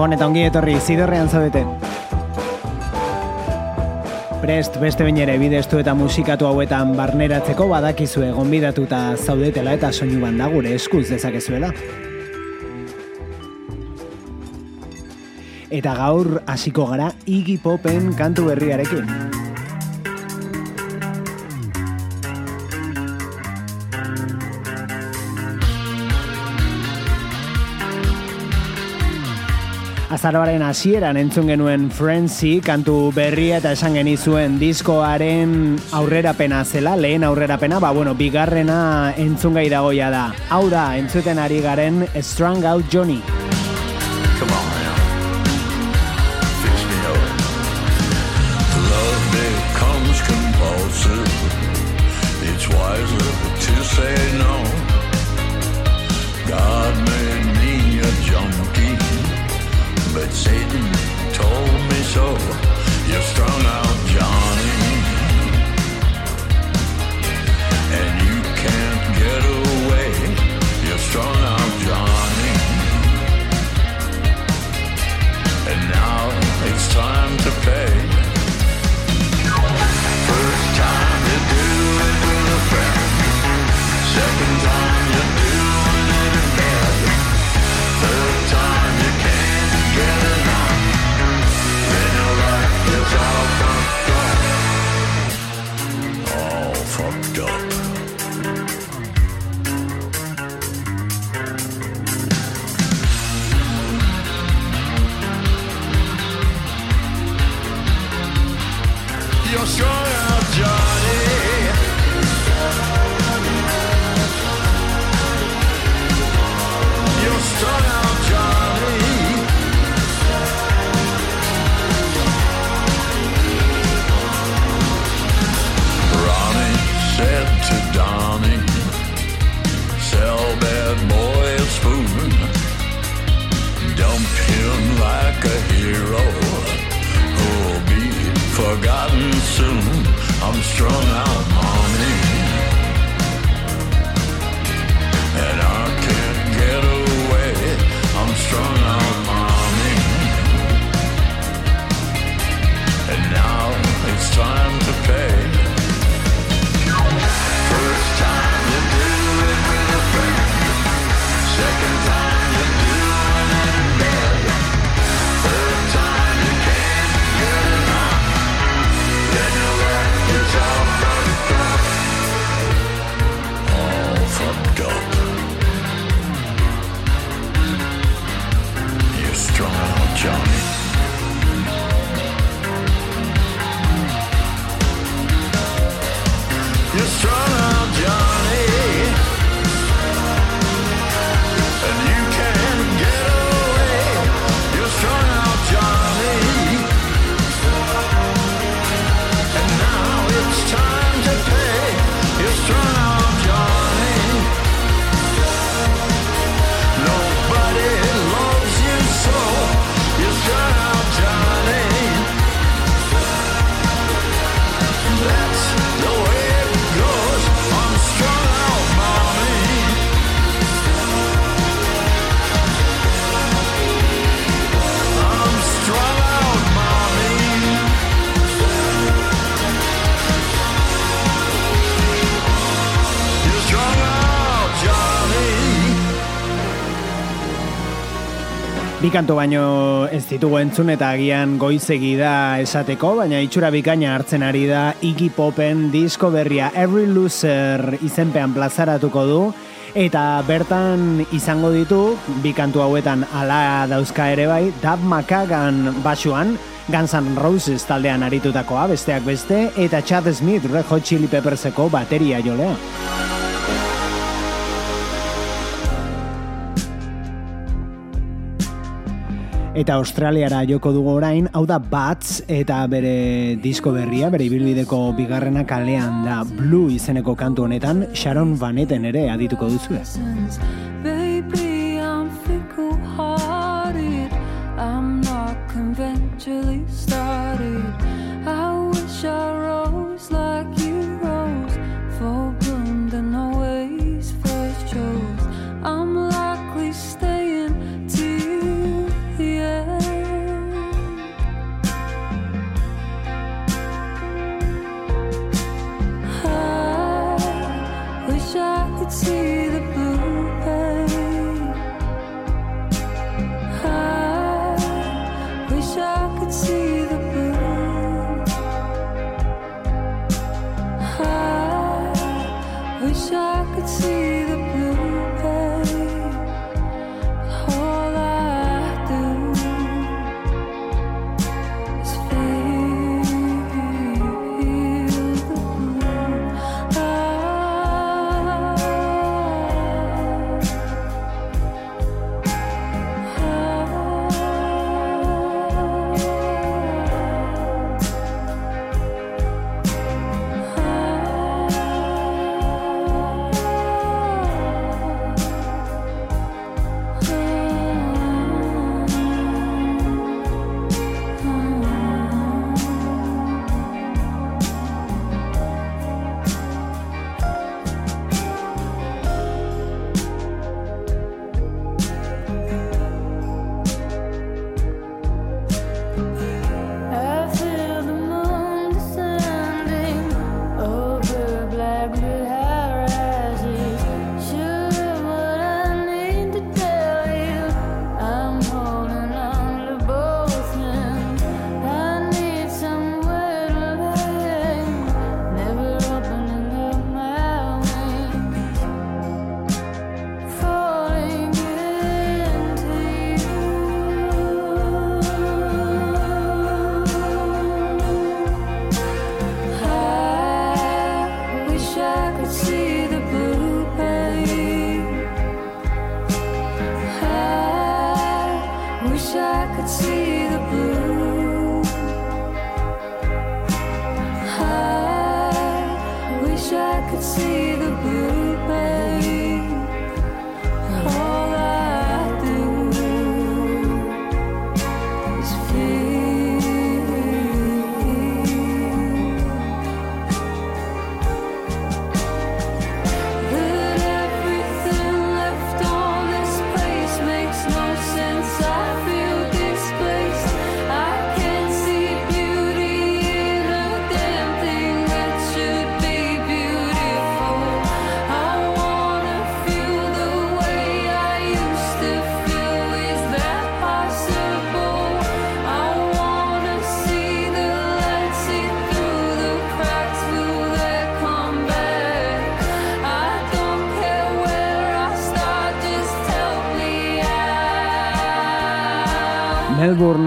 Gabon eta ongi etorri, zidorrean zaudete. Prest, beste bain ere bidestu eta musikatu hauetan barneratzeko badakizue gonbidatuta zaudetela eta soinu banda gure eskuz dezakezuela. Eta gaur hasiko gara Iggy Popen kantu berriarekin. Azaroaren hasieran entzun genuen Frenzy kantu berria eta esan genizuen diskoaren aurrerapena zela, lehen aurrerapena, ba bueno, bigarrena entzungai dagoia da. Hau da, entzuten ari garen Strung Out Johnny. Come on. It's wiser to say no that Satan told me so. You're strung out, Johnny, and you can't get away. You're strung out, Johnny, and now it's time to pay. forgotten soon. I'm strung out, on it. Bikanto baino ez ditugu entzun eta agian goizegi da esateko, baina itxura bikaina hartzen ari da Iggy Popen disko berria Every Loser izenpean plazaratuko du, eta bertan izango ditu, bikantu hauetan ala dauzka ere bai, Dab Makagan basuan, Guns N' Roses taldean aritutakoa, besteak beste, eta Chad Smith Red Hot Chili Pepperseko bateria jolea. Eta Australiara joko dugu orain, hau da Bats eta bere disko berria, bere ibilbideko bigarrena kalean da Blue izeneko kantu honetan, Sharon Vaneten ere adituko duzu.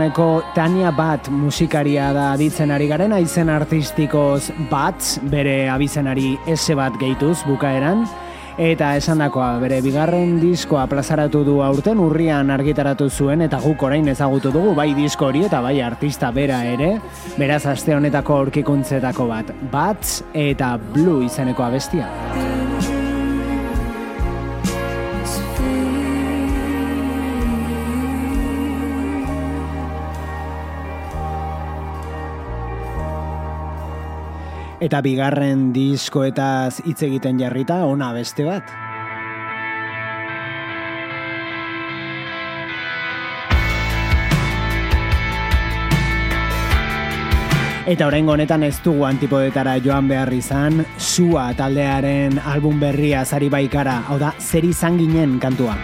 Melbourneko Tania Bat musikaria da aditzen ari garen, izen artistikoz Bats, bere abizenari ese bat gehituz bukaeran, eta esandakoa bere bigarren diskoa plazaratu du aurten urrian argitaratu zuen eta guk orain ezagutu dugu bai disko hori eta bai artista bera ere, beraz aste honetako aurkikuntzetako bat, Bats eta Blue izeneko abestia. Eta bigarren diskoetaz hitz egiten jarrita, ona beste bat. Eta oraingo honetan ez dugu antipodetara joan behar izan, Sua taldearen album berria zari baikara, hau da, zer izan ginen kantua.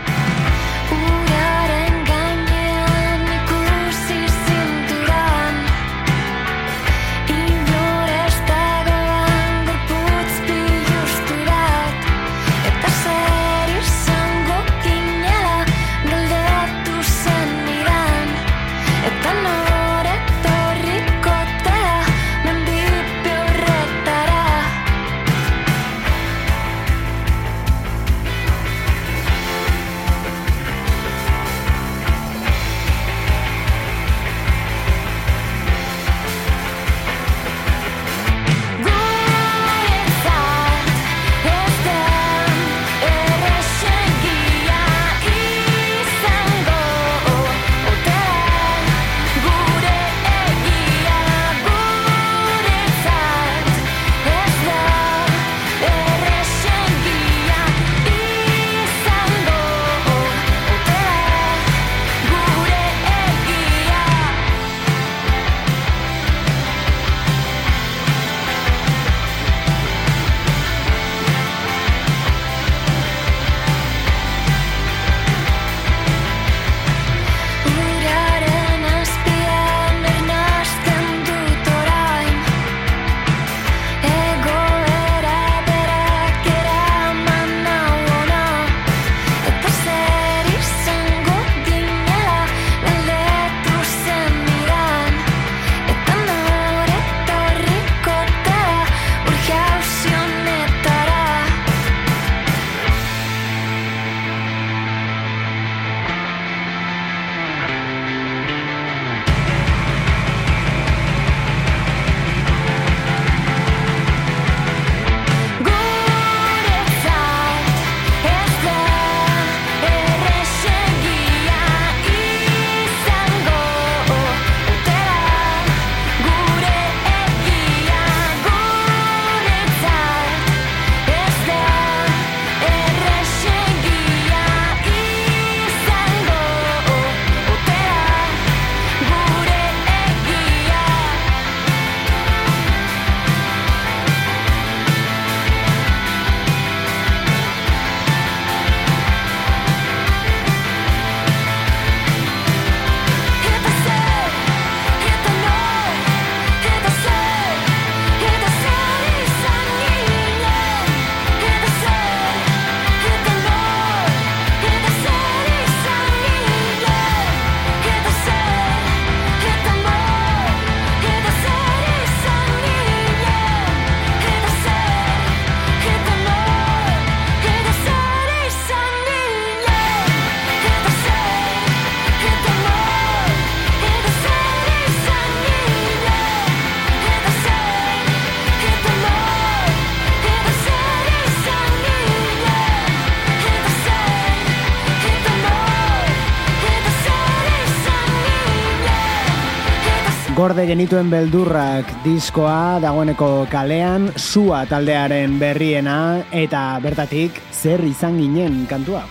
Gorde genituen beldurrak diskoa dagoeneko kalean, sua taldearen berriena eta bertatik zer izan ginen kantua.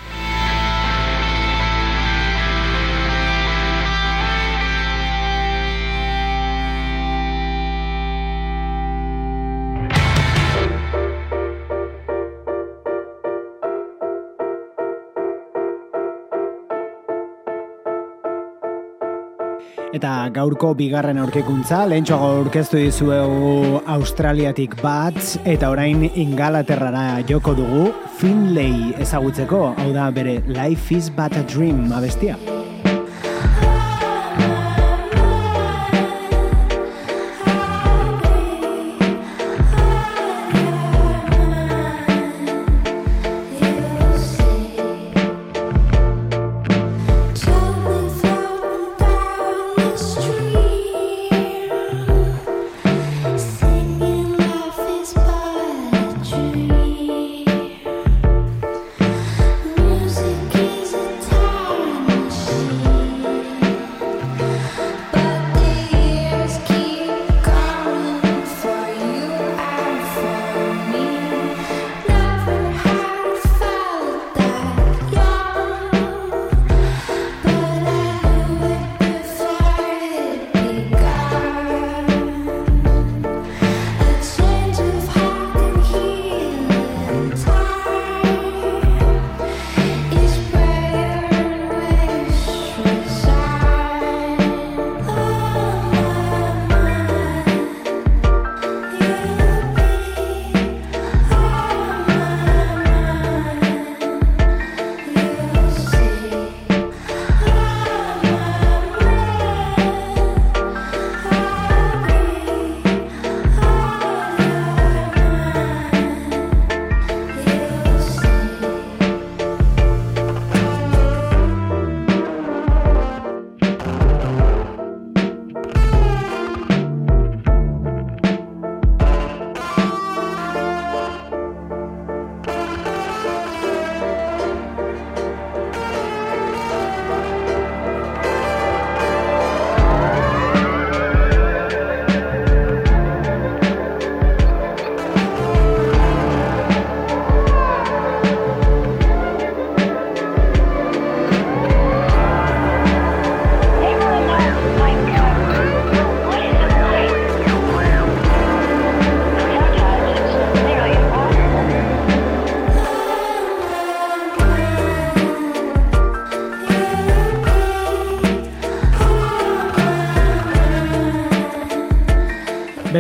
Eta gaurko bigarren aurkekuntza, lehentxoago aurkeztu dizuegu Australiatik bat, eta orain Ingalaterrara joko dugu, Finlay ezagutzeko, hau da bere Life is but a Dream abestia.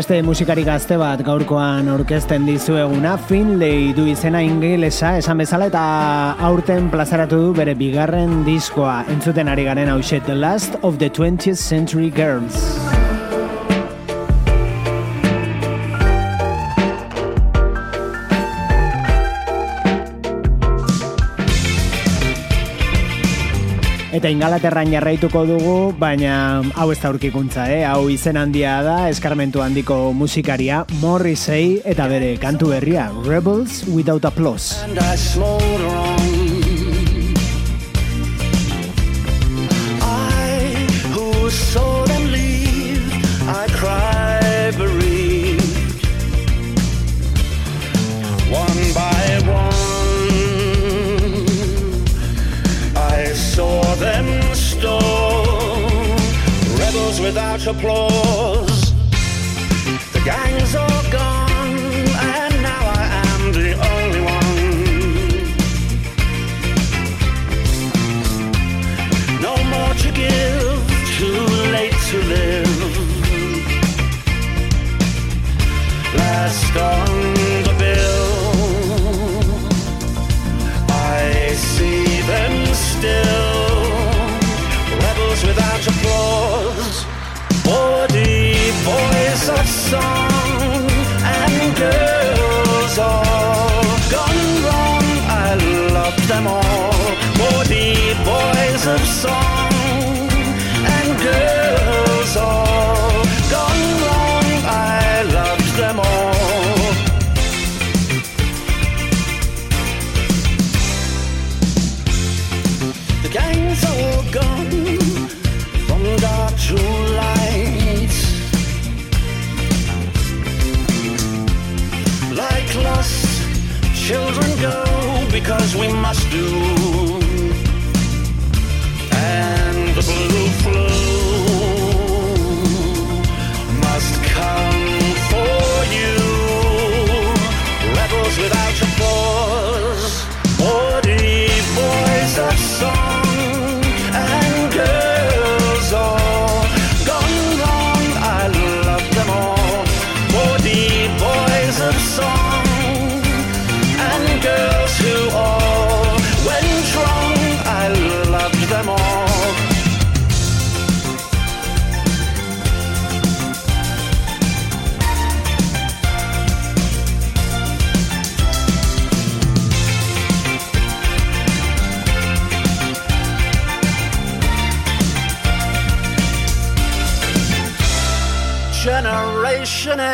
Beste musikari gazte bat gaurkoan orkesten dizueguna Finlay du izena ingelesa esan bezala eta aurten plazaratu du bere bigarren diskoa entzuten ari garen hau The Last of the 20th Century Girls. Eta ingalaterran jarraituko dugu, baina hau ez da urkikuntza, eh? hau izen handia da, eskarmentu handiko musikaria, Morrissey eta bere kantu berria, Rebels Without Applause. Without applause.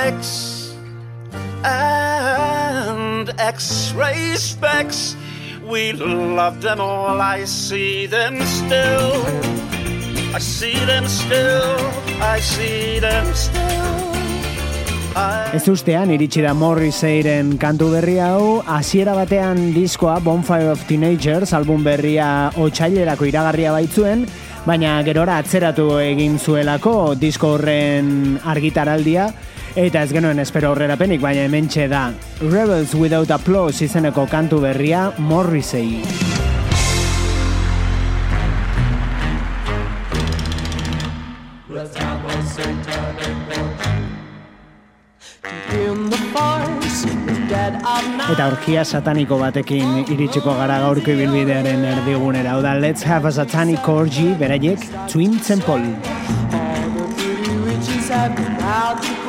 X and X-ray specs. We love them all. I see them still. I see them still. I see them still. Ez ustean iritsi da Morrisseyren kantu berria hau, hasiera batean diskoa Bonfire of Teenagers album berria otsailerako iragarria baitzuen, baina gerora atzeratu egin zuelako disko horren argitaraldia, Eta ez genuen espero aurrerapenik, baina hementxe da Rebels Without Applause izeneko kantu berria Morrissey. Eta orgia sataniko batekin iritsiko gara gaurko ibilbidearen erdigunera. Oda, let's have a satanic orgy, beraiek, Twin Temple. All the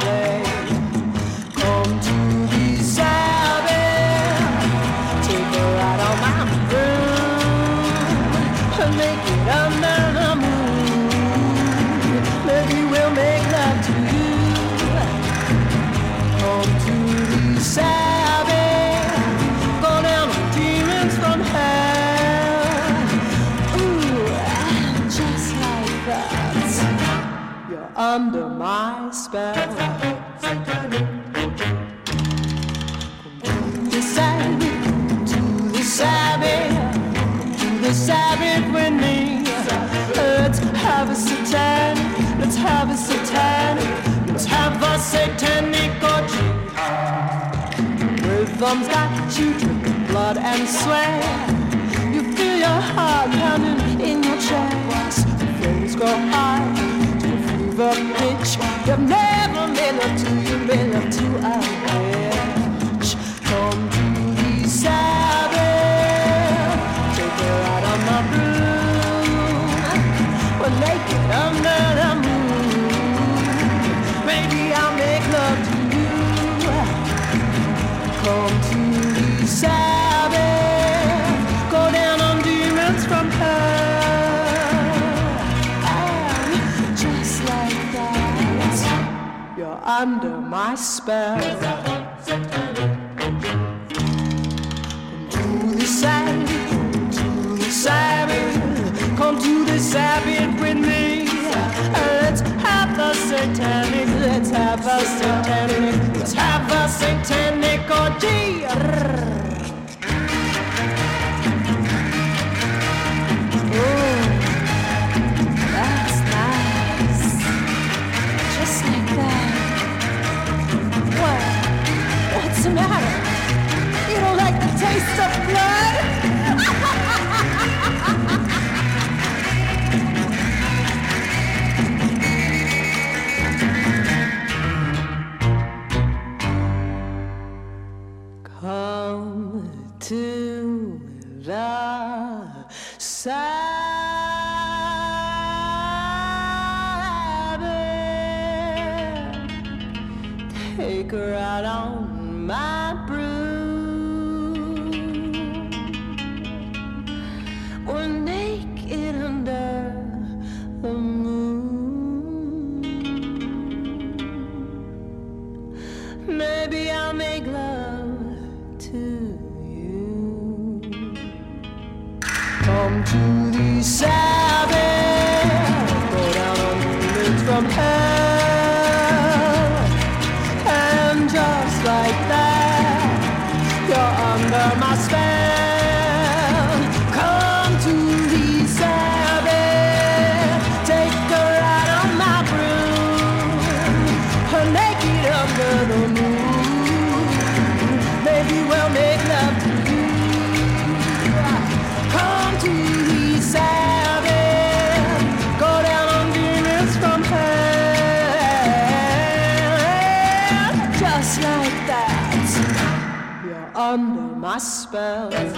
spell.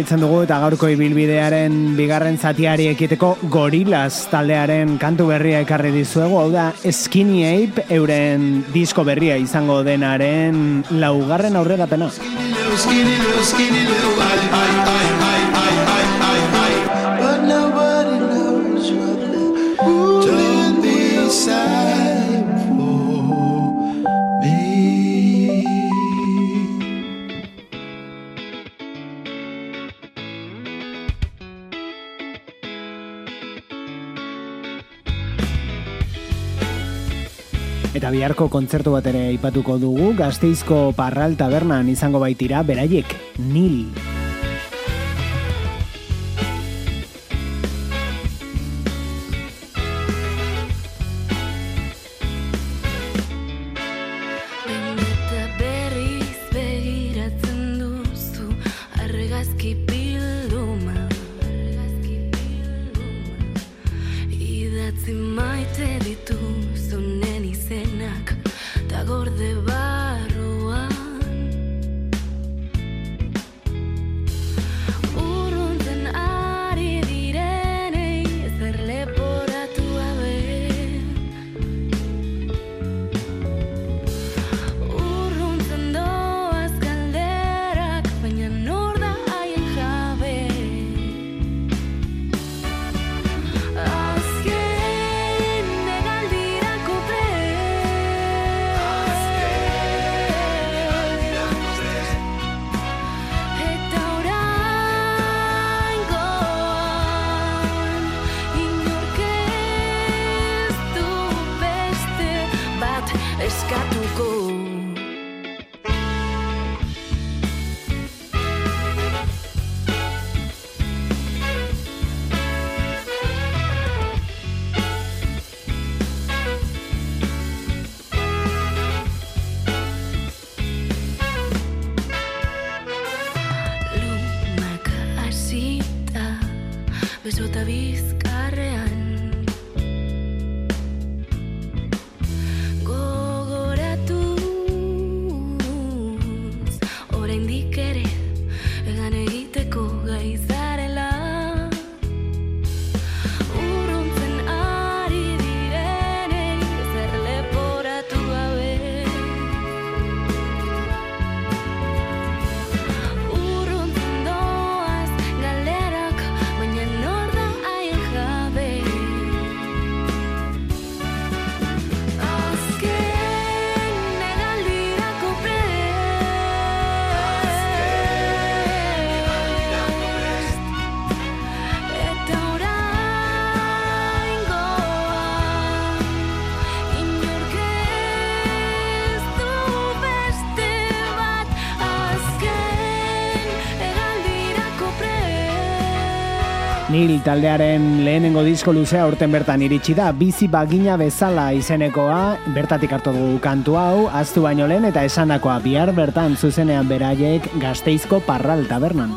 jarraitzen dugu eta gaurko ibilbidearen bigarren zatiari ekiteko gorilas taldearen kantu berria ekarri dizuegu, hau da Skinny Ape euren disko berria izango denaren laugarren aurrera pena. Skinny little, skinny little, skinny little, I, I, I. Eta biharko kontzertu bat ere aipatuko dugu, Gasteizko Parral Tabernan izango baitira beraiek Nil. eskatuko Hill taldearen lehenengo disko luzea urten bertan iritsi da, bizi bagina bezala izenekoa, bertatik hartu du kantu hau, aztu baino lehen eta esanakoa bihar bertan zuzenean beraiek gazteizko parral tabernan.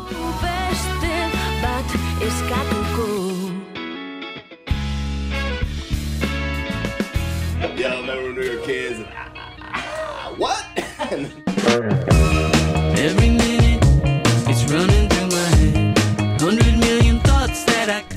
Yeah, I remember New York kids. What?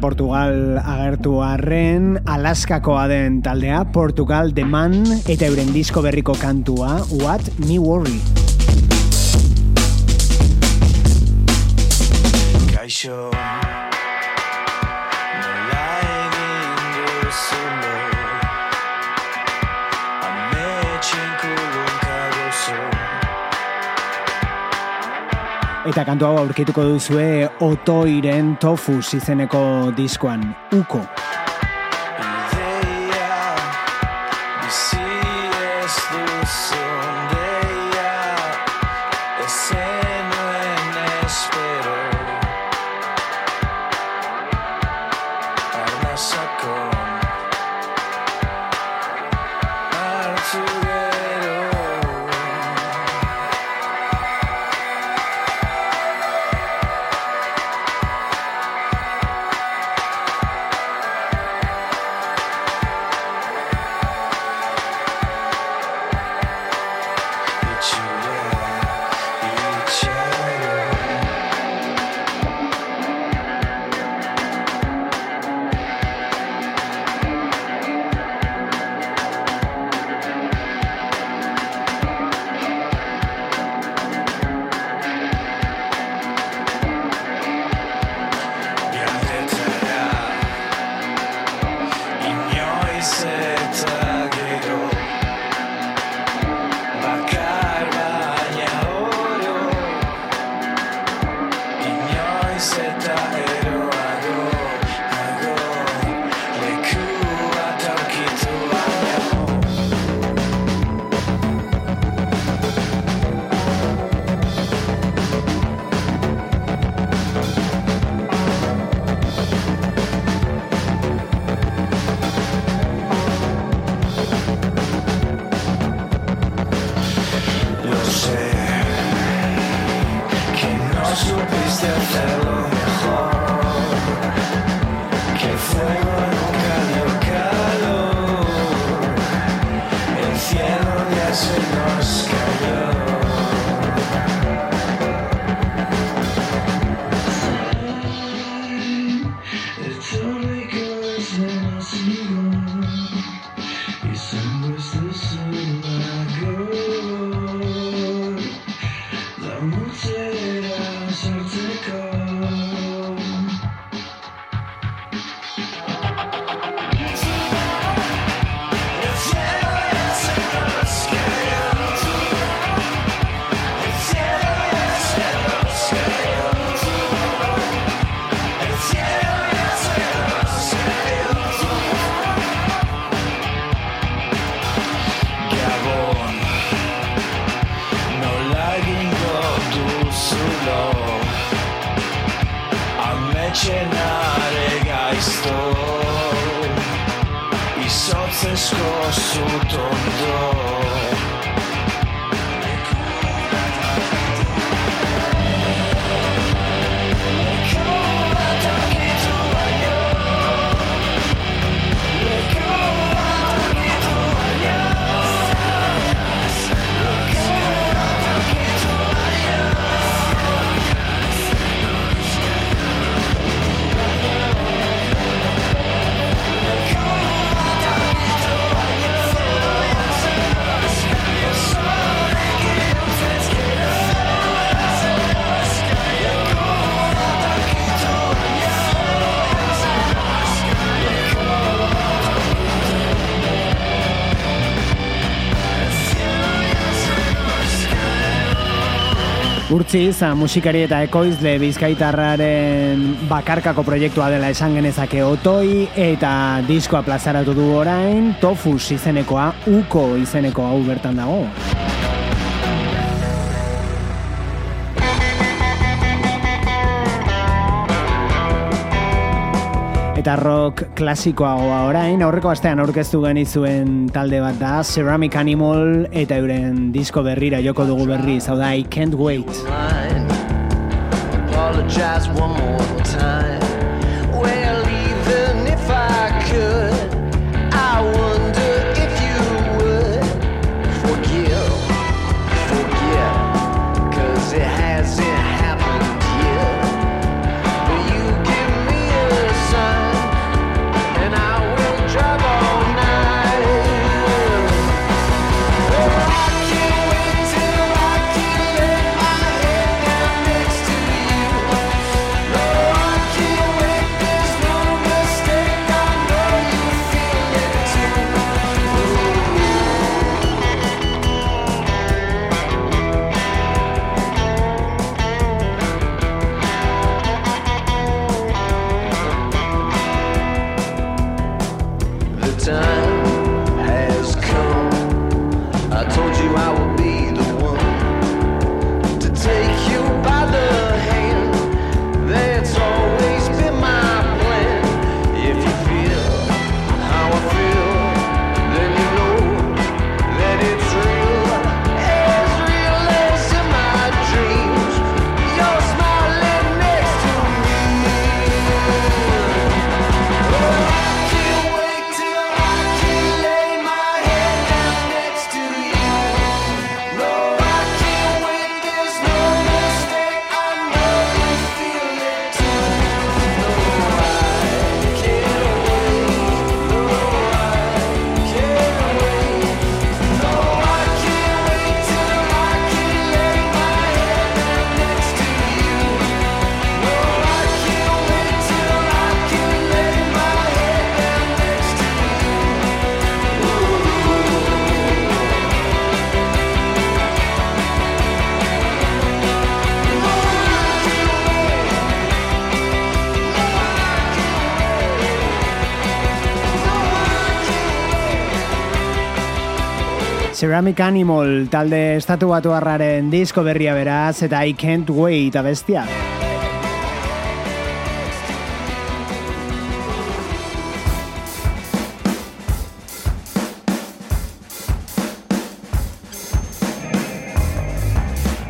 Portugal agertu arren, Alaskakoa den taldea, Portugal The Man, eta euren disko berriko kantua, What Me Worry. Eta kantu hau aurkituko duzue Otoiren Tofus izeneko diskoan, Uko. Urtzi izan musikari eta ekoizle bizkaitarraren bakarkako proiektua dela esan genezake otoi eta diskoa plazaratu du orain Tofus izenekoa, Uko izeneko hau bertan dago. Rock klasikoagoa orain, aurreko astean aurkeztu genizuen talde bat da, Ceramic Animal, eta euren disko berrira joko dugu berri, hau da, I Can't Wait. Apologize one more time. Ceramic Animal talde estatu batu disko berria beraz eta I Can't Wait abestia.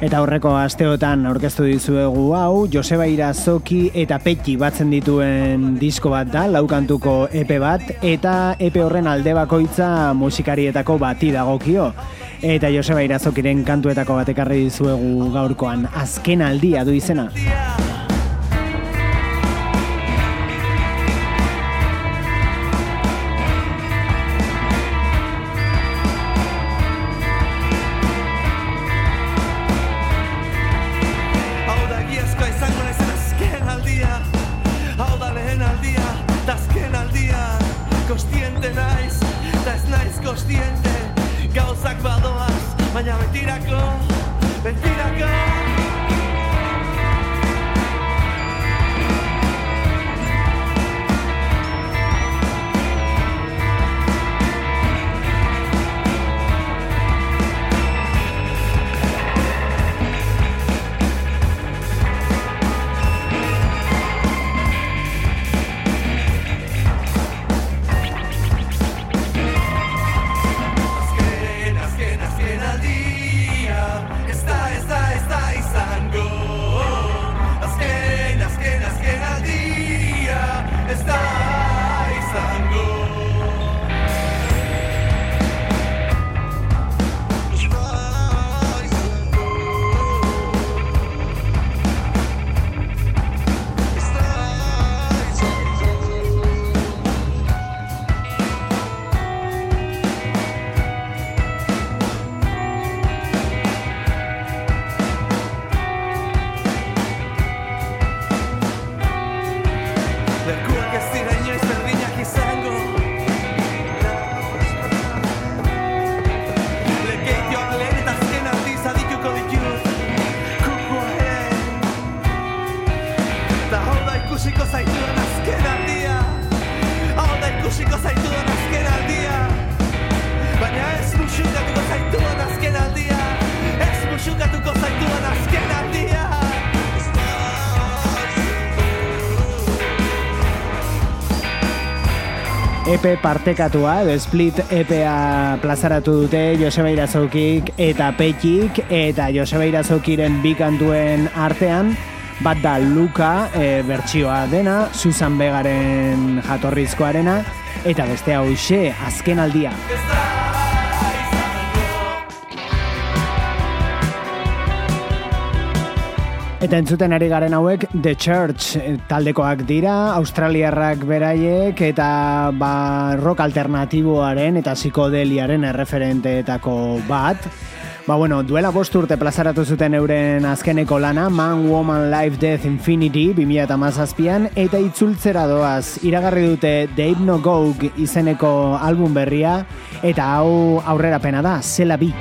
Eta aurreko asteotan aurkeztu dizuegu hau, Joseba Irazoki eta Petki batzen dituen disko bat da, laukantuko EP bat, eta EP horren alde bakoitza musikarietako bati dagokio. Eta Joseba Irazokiren kantuetako bat ekarri dizuegu gaurkoan, azken aldia du izena. EP partekatua, edo Split EPA plazaratu dute Joseba Irazokik eta Petik, eta Joseba Irazokiren bi kantuen artean, bat da Luka e, bertsioa dena, Susan Begaren jatorrizkoarena, eta beste hau azken aldia. Eta entzuten ari garen hauek The Church eh, taldekoak dira, australiarrak beraiek eta ba, rock alternatiboaren eta psikodeliaren erreferenteetako bat. Ba bueno, duela bost urte plazaratu zuten euren azkeneko lana Man, Woman, Life, Death, Infinity 2008an eta itzultzera doaz iragarri dute Dave No Gog izeneko album berria eta hau aurrera pena da, zela bi.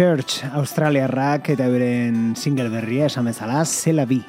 Church, Australiarrak eta euren single berria esan bezala, zela bi.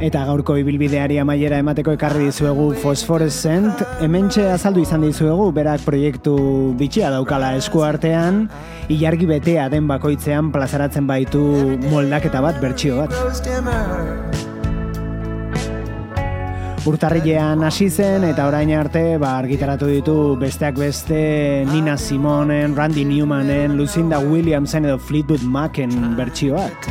Eta gaurko ibilbideari amaiera emateko ekarri dizuegu Phosphorescent, hementxe azaldu izan dizuegu berak proiektu bitxia daukala esku artean, ilargi betea den bakoitzean plazaratzen baitu moldaketa bat, bertsio bat. Urtarrilean hasi zen eta orain arte ba, argitaratu ditu besteak beste Nina Simonen, Randy Newmanen, Lucinda Williamsen edo Fleetwood Macen bertsioak.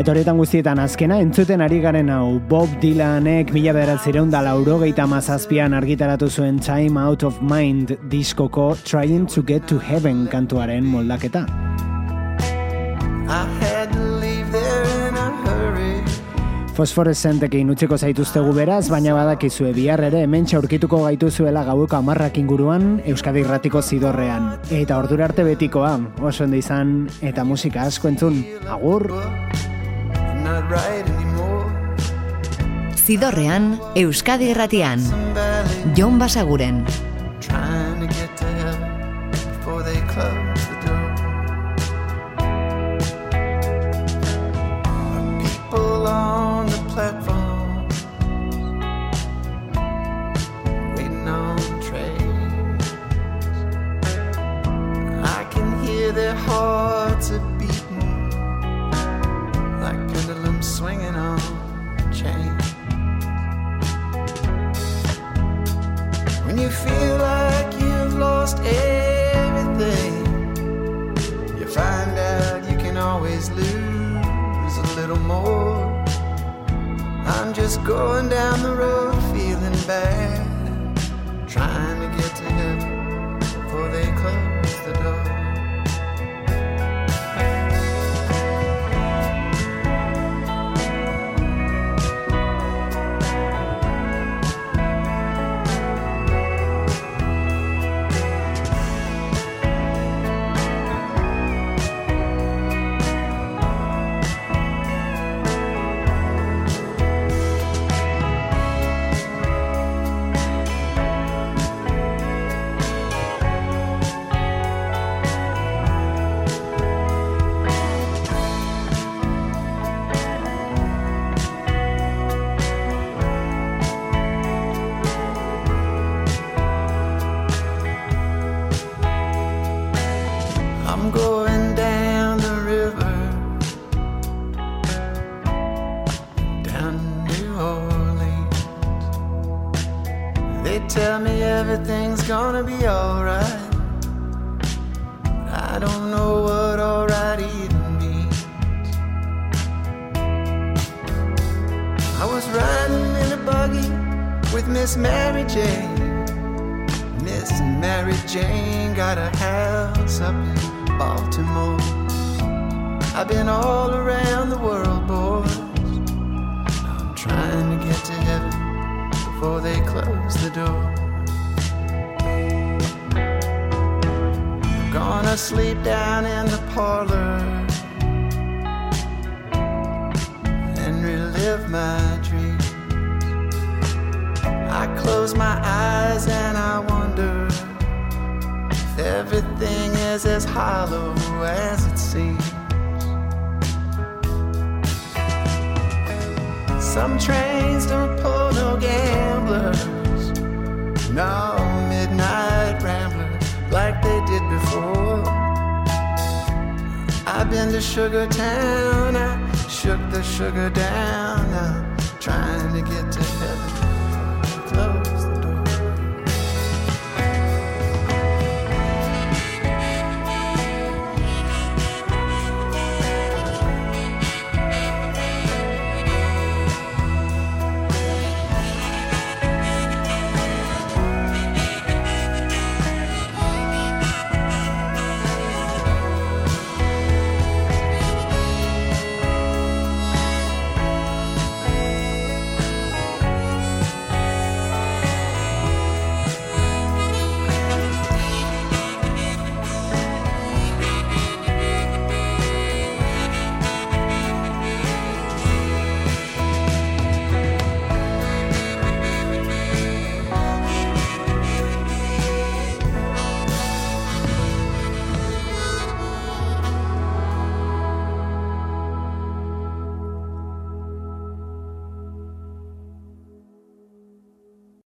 Eta horietan guztietan azkena, entzuten ari garen hau Bob Dylanek mila bederatzireun da laurogeita mazazpian argitaratu zuen Time Out of Mind diskoko Trying to Get to Heaven kantuaren moldaketa. I Fosforesentekin utziko zaituztegu beraz, baina badakizue bihar ere hemen aurkituko gaituzuela gaueko amarrak inguruan Euskadi Irratiko zidorrean. Eta ordura arte betikoa, oso ondo izan, eta musika asko entzun. Agur! Zidorrean, Euskadi Irratian, Jon Basaguren. Platform just going down the road feeling bad, trying to get gonna be alright. I'm sleep down in the parlor and relive my dreams. I close my eyes and I wonder if everything is as hollow as it seems. Some trains don't pull no gamblers, no they did before. I've been to Sugar Town, I shook the sugar down, I'm trying to get to heaven